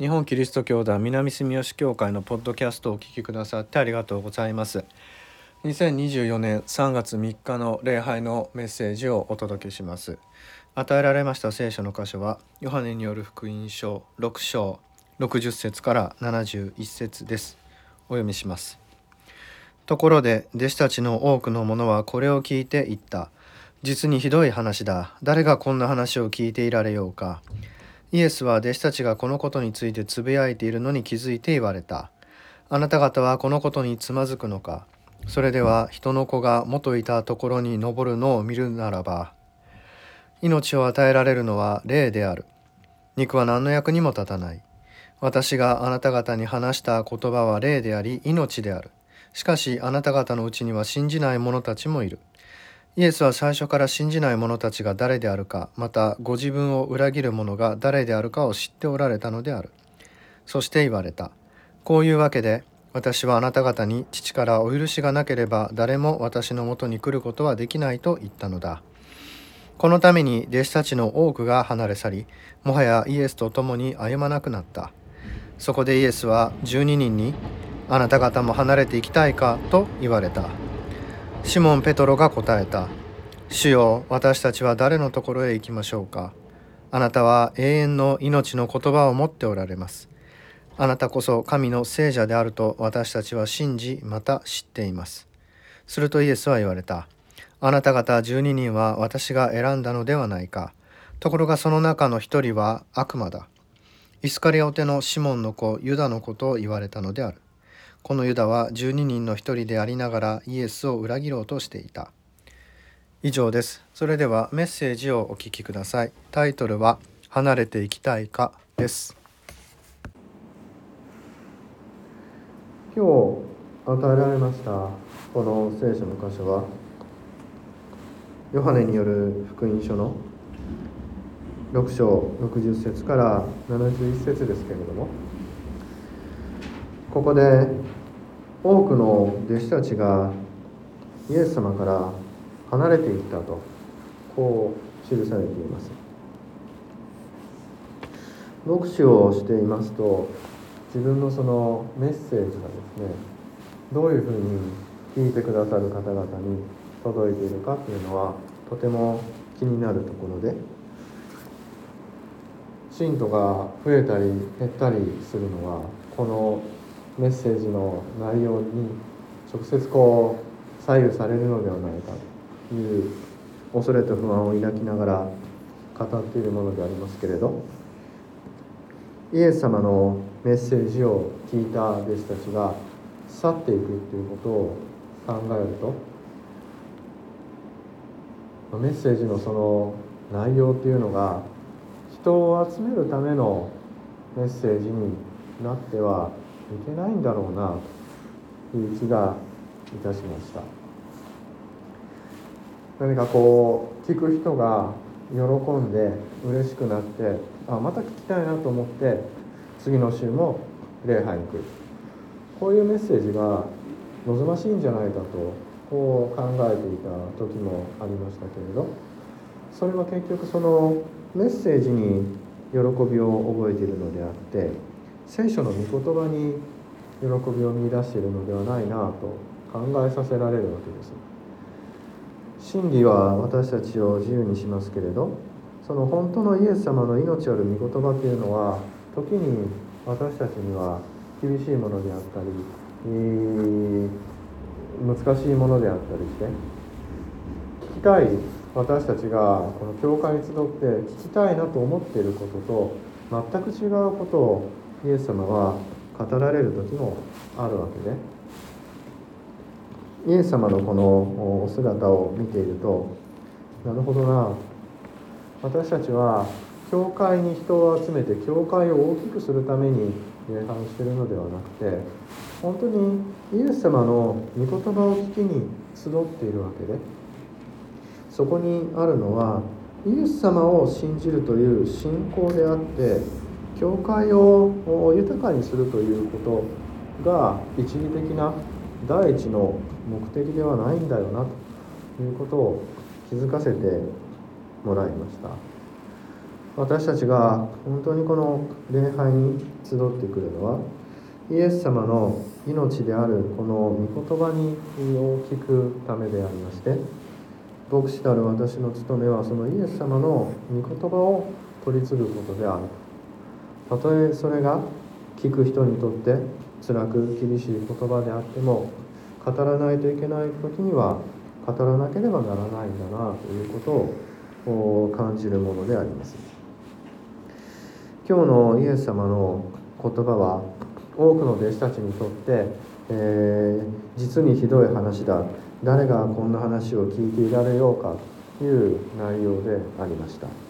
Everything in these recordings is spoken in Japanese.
日本キリスト教団南住吉教会のポッドキャストをお聞きくださってありがとうございます。2024年3月3日の礼拝のメッセージをお届けします。与えられました聖書の箇所はヨハネによる福音書6章60節から71節です。お読みします。ところで弟子たちの多くの者はこれを聞いて言った。実にひどい話だ。誰がこんな話を聞いていられようか。イエスは弟子たちがこのことについてつぶやいているのに気づいて言われた。あなた方はこのことにつまずくのか。それでは人の子が元いたところに登るのを見るならば、命を与えられるのは霊である。肉は何の役にも立たない。私があなた方に話した言葉は霊であり命である。しかしあなた方のうちには信じない者たちもいる。イエスは最初から信じない者たちが誰であるかまたご自分を裏切る者が誰であるかを知っておられたのである。そして言われた。こういうわけで私はあなた方に父からお許しがなければ誰も私のもとに来ることはできないと言ったのだ。このために弟子たちの多くが離れ去りもはやイエスと共に歩まなくなった。そこでイエスは12人に「あなた方も離れていきたいか?」と言われた。シモン・ペトロが答えた。主よ、私たちは誰のところへ行きましょうか。あなたは永遠の命の言葉を持っておられます。あなたこそ神の聖者であると私たちは信じ、また知っています。するとイエスは言われた。あなた方12人は私が選んだのではないか。ところがその中の一人は悪魔だ。イスカリオテのシモンの子、ユダのことを言われたのである。このユダは12人の一人でありながらイエスを裏切ろうとしていた。以上です。それではメッセージをお聞きください。タイトルは離れていきたいかです。今日与えられましたこの聖書の箇所はヨハネによる福音書の6章60節から71節ですけれどもここで多くの弟子たちがイエス様から離れていったとこう記されています。読書をしていますと自分のそのメッセージがですねどういうふうに聞いてくださる方々に届いているかというのはとても気になるところで信徒が増えたり減ったりするのはこのメッセージの内容に直接こう左右されるのではないかという恐れと不安を抱きながら語っているものでありますけれどイエス様のメッセージを聞いた弟子たちが去っていくっていうことを考えるとメッセージのその内容っていうのが人を集めるためのメッセージになってはいけないんだろうなという気がいたしました。何かこう聞く人が喜んで嬉しくなってあまた聞きたいなと思って次の週も礼拝に来るこういうメッセージが望ましいんじゃないかとこう考えていた時もありましたけれどそれは結局そのメッセージに喜びを覚えているのであって聖書の御言葉に喜びを見いだしているのではないなと考えさせられるわけです。真理は私たちを自由にしますけれどその本当のイエス様の命ある御言葉というのは時に私たちには厳しいものであったり難しいものであったりして聞きたい私たちがこの教会に集って聞きたいなと思っていることと全く違うことをイエス様は語られる時もあるわけでイエス様のこのお姿を見ているとなるほどな。私たちは教会に人を集めて教会を大きくするために礼拝してるのではなくて本当にイエス様の御言葉を聞きに集っているわけでそこにあるのはイエス様を信じるという信仰であって教会を豊かにするということが一義的な第一の目的ではないんだよなということを気づかせてもらいました。私たちが本当にこの礼拝に集ってくるのはイエス様の命であるこの御言葉にを聞くためでありまして牧師たる私の務めはそのイエス様の御言葉を取り継ぐことであるたとえそれが聞く人にとって辛く厳しい言葉であっても語らないといけない時には語らなければならないんだなということを感じるものであります。今日のイエス様の言葉は多くの弟子たちにとって、えー、実にひどい話だ。誰がこんな話を聞いていられようかという内容でありました。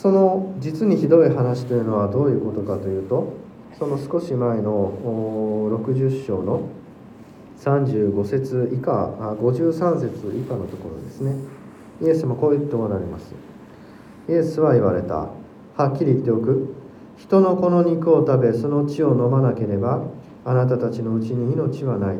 その実にひどい話というのはどういうことかというとその少し前の60章の35節以下53節以下のところですね。イエス様こう言っておられます。イエスは言われた。はっきり言っておく。人の子の肉を食べその血を飲まなければあなたたちのうちに命はない。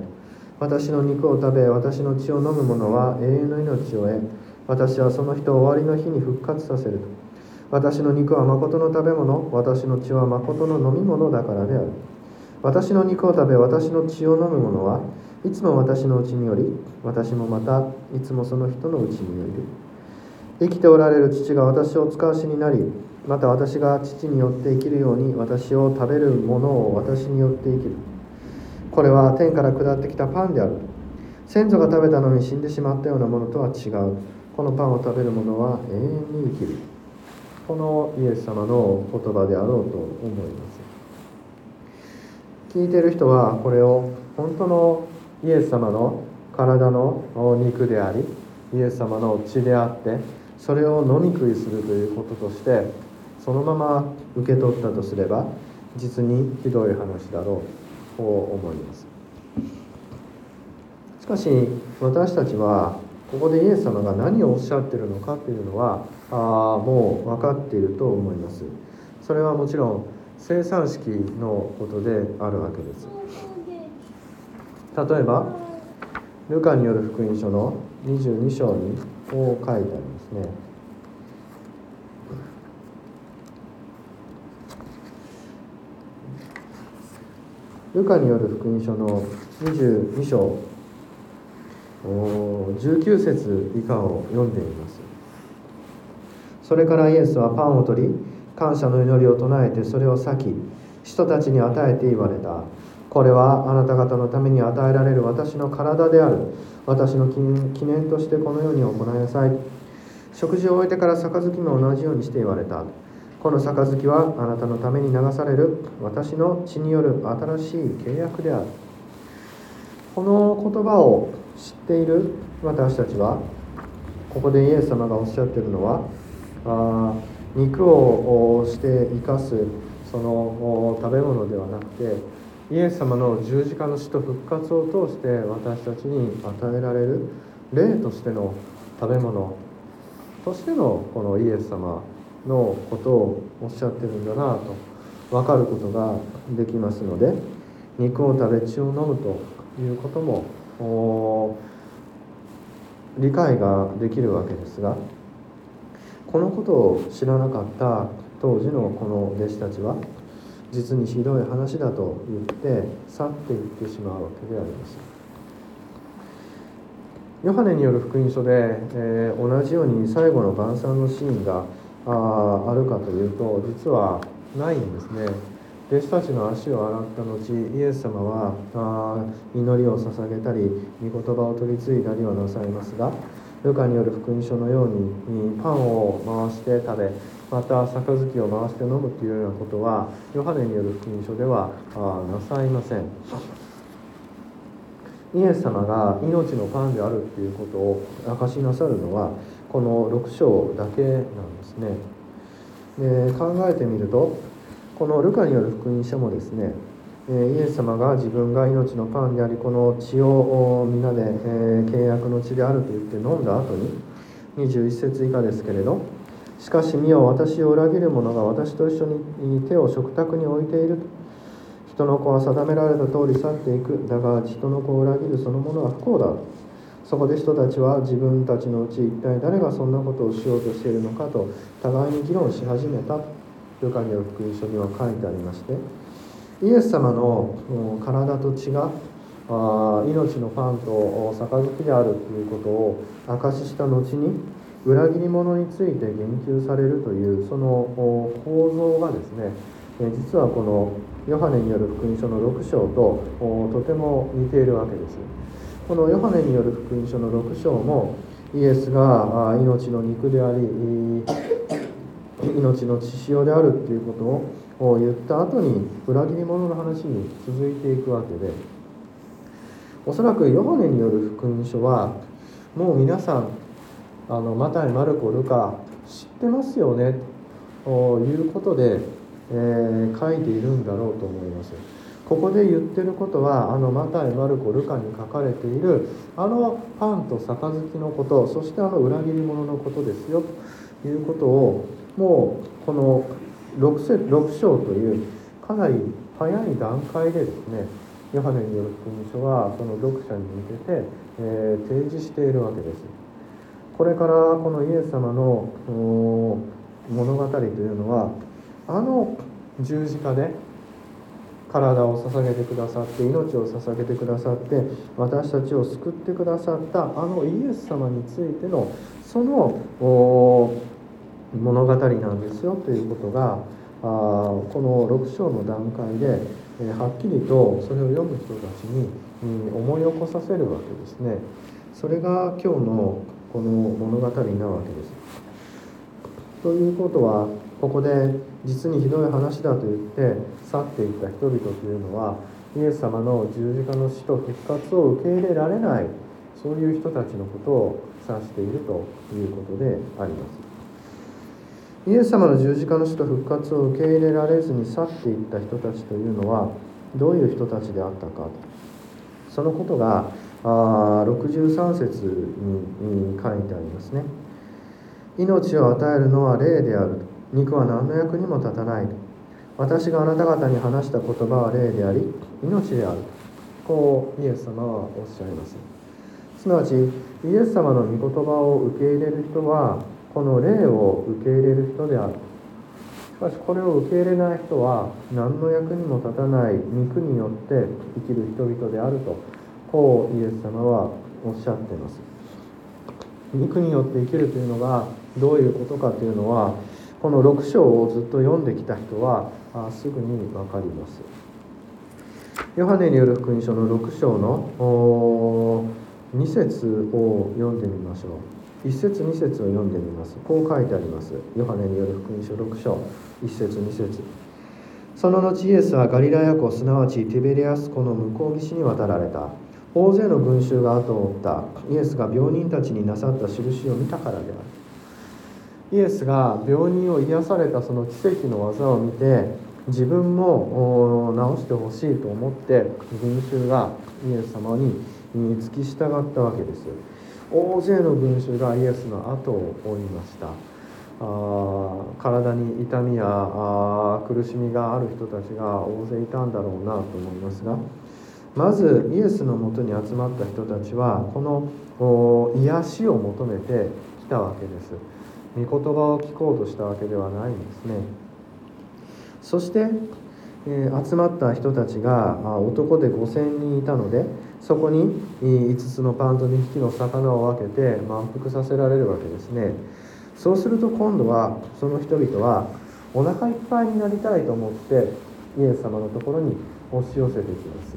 私の肉を食べ私の血を飲む者は永遠の命を得私はその人を終わりの日に復活させると。私の肉は誠の食べ物私の血は誠の飲み物だからである。私の肉を食べ私の血を飲む者はいつも私のうちにより私もまたいつもその人のうちによる生きておられる父が私を使わしになりまた私が父によって生きるように私を食べるものを私によって生きる。これは天から下ってきたパンである。先祖が食べたのに死んでしまったようなものとは違う。このパンを食べる者は永遠に生きる。このイエス様の言葉であろうと思います。聞いてる人はこれを本当のイエス様の体の肉でありイエス様の血であってそれを飲み食いするということとしてそのまま受け取ったとすれば実にひどい話だろうと思います。しかし私たちはここでイエス様が何をおっしゃってるのかというのはあもう分かっていると思います。それはもちろん生産式のことであるわけです。例えばルカによる福音書の22章にこう書いてありますね。ルカによる福音書の22章。19節以下を読んでいます。それからイエスはパンを取り感謝の祈りを唱えてそれを裂き人たちに与えて言われた。これはあなた方のために与えられる私の体である。私の記念としてこのように行いなさい。食事を終えてから杯も同じようにして言われた。この杯はあなたのために流される。私の血による新しい契約である。この言葉を知っている私たちはここでイエス様がおっしゃっているのはあ肉をして生かすその食べ物ではなくてイエス様の十字架の死と復活を通して私たちに与えられる霊としての食べ物としてのこのイエス様のことをおっしゃってるんだなと分かることができますので肉を食べ血を飲むということも理解ができるわけですがこのことを知らなかった当時のこの弟子たちは実にひどい話だと言って去っていってしまうわけであります。ヨハネによる福音書で、えー、同じように最後の晩餐のシーンがああるかというと実はないんですね。弟子たちの足を洗った後イエス様はあ祈りを捧げたり御言葉を取り継いだりはなさいますがルカによる福音書のようにパンを回して食べまた杯を回して飲むというようなことはヨハネによる福音書ではなさいません。イエス様が命のパンであるということを明かしなさるのはこの6章だけなんですね。で考えてみるとこのルカによる福音書もですねイエス様が自分が命のパンでありこの血を皆で契約の血であると言って飲んだ後に21節以下ですけれどしかし見よ私を裏切る者が私と一緒に手を食卓に置いている人の子は定められた通り去っていく。だが人の子を裏切るそのものは不幸だそこで人たちは自分たちのうち一体誰がそんなことをしようとしているのかと互いに議論し始めたルカによる福音書には書いてありましてイエス様の体と血が命のパンと杯であるということを証しした後に裏切り者について言及されるというその構造がですね実はこのヨハネによる福音書の6章ととても似ているわけです。このヨハネによる福音書の6章もイエスが命の肉であり命の血潮であるっていうことをを言った後に裏切り者の話に続いていくわけでおそらくヨハネによる福音書はもう皆さんあのマタイ・マルコ・ルカ知ってますよねということで、えー、書いているんだろうと思います。ここで言ってることはあのマタイ・マルコ・ルカに書かれているあのパンと杯のことそしてあの裏切り者のことですよということをもうこの 6, 6章というかなり早い段階でですねヨハネによる福音書はその読者に向けて、えー、提示しているわけです。これからこのイエス様の物語というのはあの十字架で体を捧げてくださって命を捧げてくださって私たちを救ってくださったあのイエス様についてのその物語なんですよということがあこの6章の段階で、えはっきりとそれを読む人たちに、うん、思い起こさせるわけですね。それが今日のこの物語なわけです。ということはここで実にひどい話だと言って去っていった人々というのはイエス様の十字架の死と復活を受け入れられないそういう人たちのことを指しているということでありますイエス様の十字架の死と復活を受け入れられずに去っていった人たちというのはどういう人たちであったかそのことがあ63節に書いてありますね。命を与えるのは霊である肉は何の役にも立たない私があなた方に話した言葉は霊であり命であるこうイエス様はおっしゃいます。すなわちイエス様の御言葉を受け入れる人はこの霊を受け入れる人である。しかしこれを受け入れない人は何の役にも立たない。肉によって生きる人々であるとこうイエス様はおっしゃっています。肉によって生きるというのがどういうことかというのはこの6章をずっと読んできた人はあすぐに分かります。ヨハネによる福音書の6章の2節を読んでみましょう。1節2節を読んでみます。こう書いてあります。ヨハネによる福音書6章。1節2節。その後イエスはガリラヤ湖すなわちテベリアス湖の向こう岸に渡られた。大勢の群衆が後を追った。イエスが病人たちになさった印を見たからである。イエスが病人を癒されたその奇跡の技を見て自分も治してほしいと思って群衆がイエス様に付き従ったわけです。大勢の群衆がイエスの後を追いました。あ体に痛みやあ苦しみがある人たちが大勢いたんだろうなと思いますがまずイエスのもとに集まった人たちはこの癒しを求めてきたわけです。御言葉を聞こうとしたわけではないんですね。そして、え、集まった人たちが男で5,000人いたのでそこに5つのパンと2匹の魚を分けて満腹させられるわけですね。そうすると今度はその人々はお腹いっぱいになりたいと思ってイエス様のところに押し寄せてきます。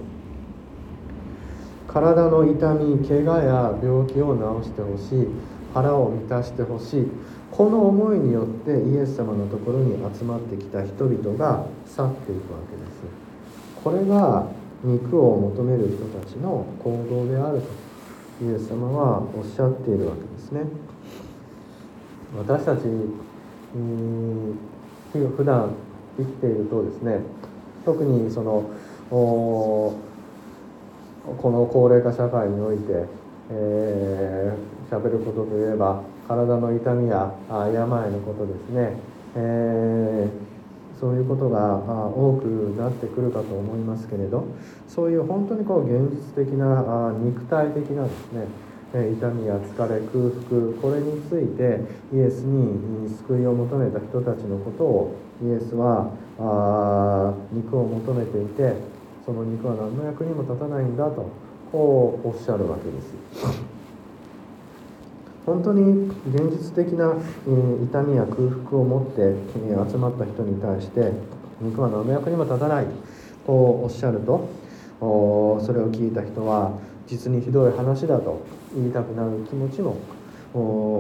体の痛み怪我や病気を治してほしい。腹を満たしてほしい。この思いによってイエス様のところに集まってきた人々が去っていくわけです。これが肉を求める人たちの行動であるとイエス様はおっしゃっているわけですね。私たちうん普段生きているとですね特にそのこの高齢化社会においてえー、喋ることといえば体の痛みや病のことですね、えー、そういうことが多くなってくるかと思いますけれどそういう本当にこう現実的な肉体的なですね痛みや疲れ空腹これについてイエスに救いを求めた人たちのことをイエスはあ肉を求めていてその肉は何の役にも立たないんだとこうおっしゃるわけです。本当に現実的な痛みや空腹を持って集まった人に対して肉は何の役にも立たないこうおっしゃるとそれを聞いた人は実にひどい話だと言いたくなる気持ちも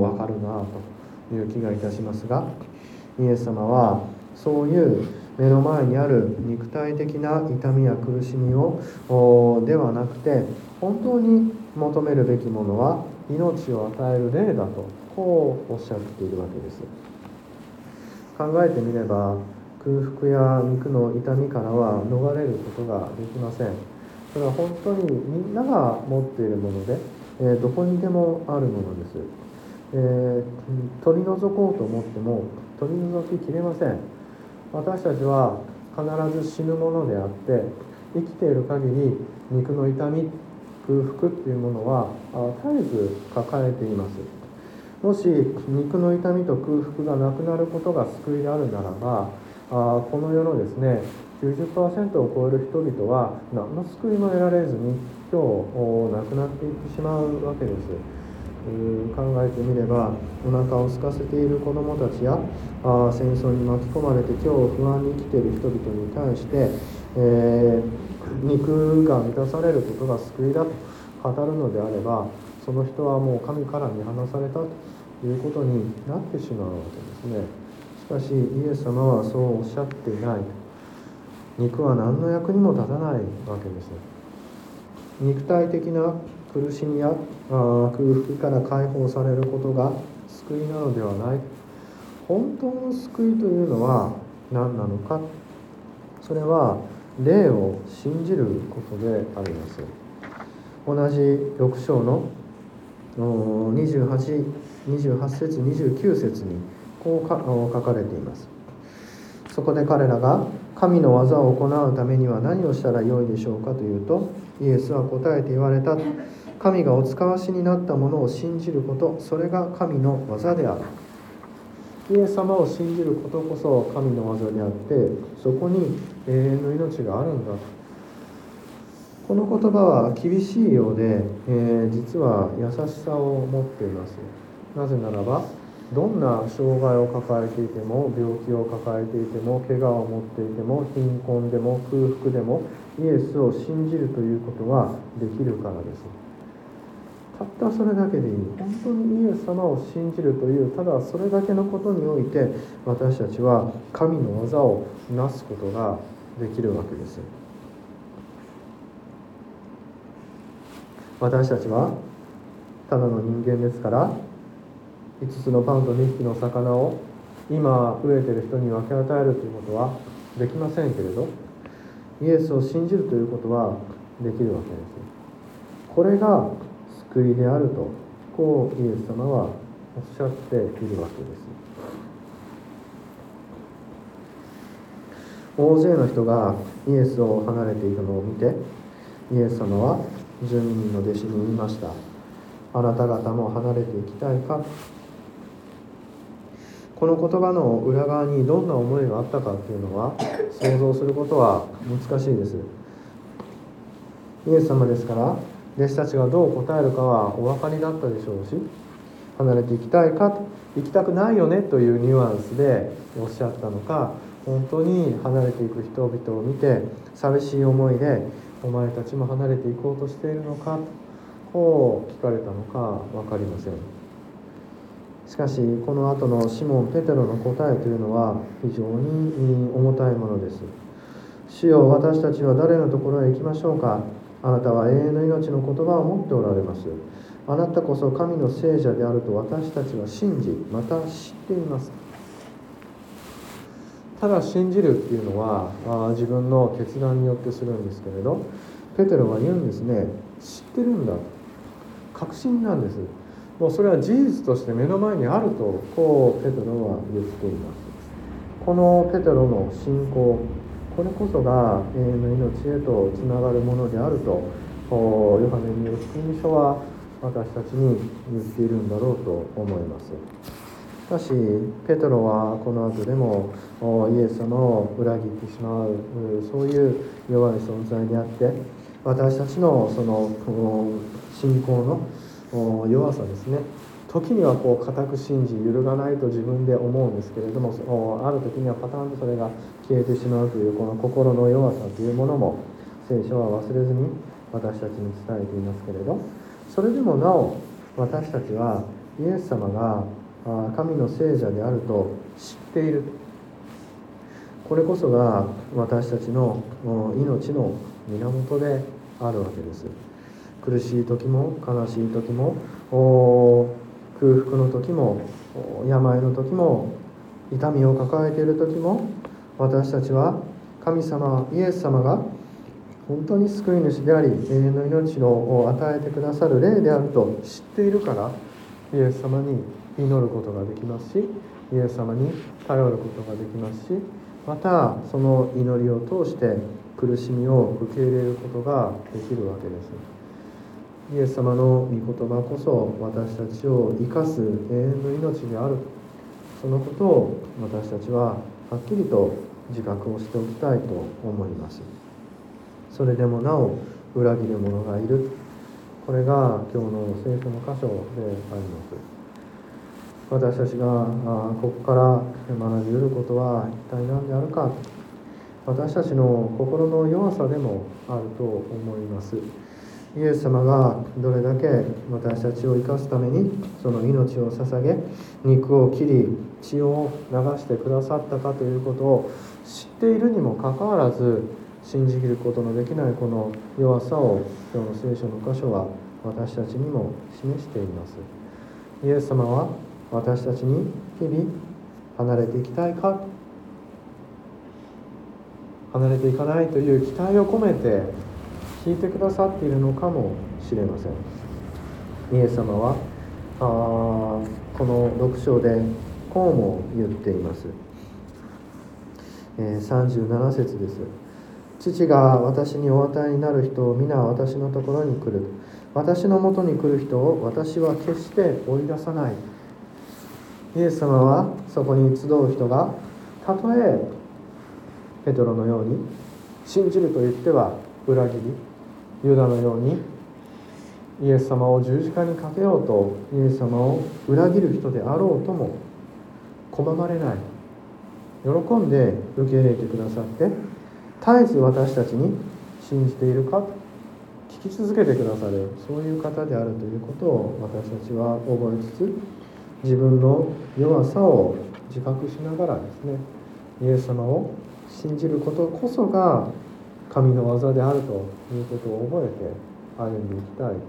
わかるなという気がいたしますがイエス様はそういう目の前にある肉体的な痛みや苦しみをではなくて本当に求めるべきものは命を与える霊だとこうおっしゃっているわけです。考えてみれば空腹や肉の痛みからは逃れることができません。それは本当にみんなが持っているもので、えー、どこにでもあるものです、えー、取り除こうと思っても取り除ききれません。私たちは必ず死ぬものであって生きている限り肉の痛み空腹っていうものは絶えず抱えています。もし肉の痛みと空腹がなくなることが救いであるならばこの世のですね90%を超える人々は何の救いも得られずに今日亡くなっていってしまうわけです。考えてみればお腹を空かせている子どもたちやあ戦争に巻き込まれて今日不安に生きている人々に対して、えー、肉が満たされることが救いだと語るのであればその人はもう神から見放されたということになってしまうわけですね。しかしイエス様はそうおっしゃっていない。肉は何の役にも立たないわけです。肉体的な苦しみや空腹から解放されることが救いなのではない。本当の救いというのは何なのか。それは霊を信じることであります。同じ6章の28 28節29節にこう書かれています。そこで彼らが神の技を行うためには何をしたらよいでしょうかというとイエスは答えて言われた。神がお使わしになったものを信じること。それが神の技である。イエス様を信じることこそ神の技であってそこに永遠の命があるんだこの言葉は厳しいようで、えー、実は優しさを持っています。なぜならばどんな障害を抱えていても病気を抱えていても怪我を持っていても貧困でも空腹でもイエスを信じるということはできるからです。たったそれだけでいい本当にイエス様を信じるというただそれだけのことにおいて私たちは神の技をなすことができるわけです。私たちはただの人間ですから5つのパンと2匹の魚を今飢えてる人に分け与えるということはできませんけれどイエスを信じるということはできるわけです。これが救いであるとこうイエス様はおっしゃっているわけです。大勢の人がイエスを離れているのを見てイエス様は12人の弟子に言いました。あなた方も離れていきたいか。この言葉の裏側にどんな思いがあったかっていうのは想像することは難しいです。イエス様ですから弟子たちがどう答えるかはお分かりだったでしょうし離れていきたいか行きたくないよねというニュアンスでおっしゃったのか本当に離れていく人々を見て寂しい思いでお前たちも離れていこうとしているのかとこう聞かれたのか分かりません。しかしこの後のシモン・ペテロの答えというのは非常に重たいものです。主よ私たちは誰のところへ行きましょうか？あなたは永遠の命の言葉を持っておられます。あなたこそ神の聖者であると私たちは信じまた知っています。ただ信じるっていうのはあ自分の決断によってするんですけれどペテロは言うんですね。知ってるんだ確信なんです。もうそれは事実として目の前にあるとこうペテロは言っています。このペテロの信仰これこそが永遠の命へとつながるものであるとヨハネによる福音書は私たちに言っているんだろうと思います。しかしペトロはこの後でもイエス様を裏切ってしまうそういう弱い存在であって私たちのその信仰の弱さですね。時にはこう固く信じ揺るがないと自分で思うんですけれどもある時にはパターンとそれが消えてしまうというこの心の弱さというものも聖書は忘れずに私たちに伝えていますけれどそれでもなお私たちはイエス様が神の聖者であると知っている。これこそが私たちの命の源であるわけです。苦しい時も悲しい時も空腹の時も病の時も痛みを抱えている時も私たちは神様イエス様が本当に救い主であり永遠の命を与えてくださる霊であると知っているからイエス様に祈ることができますしイエス様に頼ることができますしまたその祈りを通して苦しみを受け入れることができるわけです。イエス様の御言葉こそ私たちを生かす永遠の命であるそのことを私たちははっきりと自覚をしておきたいと思います。それでもなお裏切る者がいる。これが今日の聖書の箇所であります。私たちがここから学びうることは一体何であるか。私たちの心の弱さでもあると思います。イエス様がどれだけ私たちを生かすためにその命を捧げ肉を切り血を流してくださったかということを知っているにもかかわらず信じきることのできないこの弱さを今日の聖書の箇所は私たちにも示しています。イエス様は私たちに日々離れていきたいか？離れていかないという期待を込めて聞いてくださっているのかもしれません。イエス様はあこの6章でこうも言っています、え、37節です。父が私にお与えになる人を皆私のところに来る。私のもとに来る人を私は決して追い出さない。イエス様はそこに集う人がたとえペトロのように信じると言っては裏切りユダのようにイエス様を十字架にかけようとイエス様を裏切る人であろうとも拒まれない。喜んで受け入れてくださって絶えず私たちに信じているか聞き続けてくださるそういう方であるということを私たちは覚えつつ自分の弱さを自覚しながらですねイエス様を信じることこそが神の技であるということを覚えて歩んでいきたいと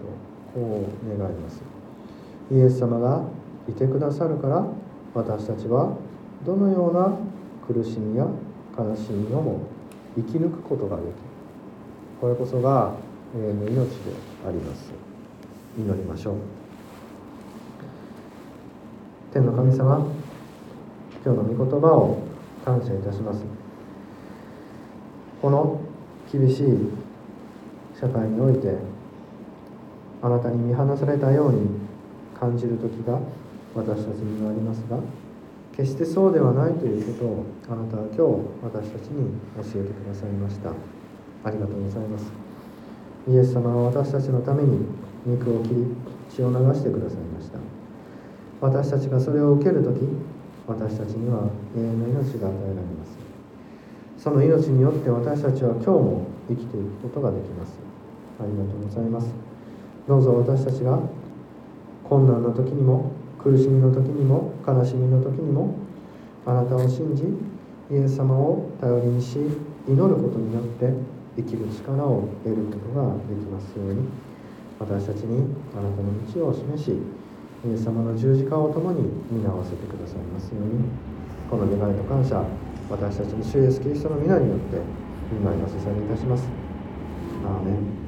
こう願います。イエス様がいてくださるから私たちはどのような苦しみや悲しみをも生き抜くことができる。これこそが永遠の命であります。祈りましょう。天の神様今日の御言葉を感謝いたします。この厳しい社会においてあなたに見放されたように感じる時が私たちにはありますが決してそうではないということをあなたは今日私たちに教えてくださいました。ありがとうございます。イエス様は私たちのために肉を切り血を流してくださいました。私たちがそれを受ける時私たちには永遠の命が与えられます。その命によって私たちは今日も生きていくことができます。ありがとうございます。どうぞ私たちが困難な時にも苦しみの時にも悲しみの時にもあなたを信じイエス様を頼りにし祈ることによって生きる力を得ることができますように私たちにあなたの道を示しイエス様の十字架を共に担わせてくださいますようにこの願いと感謝私たちに主イエスキリストの皆によって今お捧げいたします。アーメ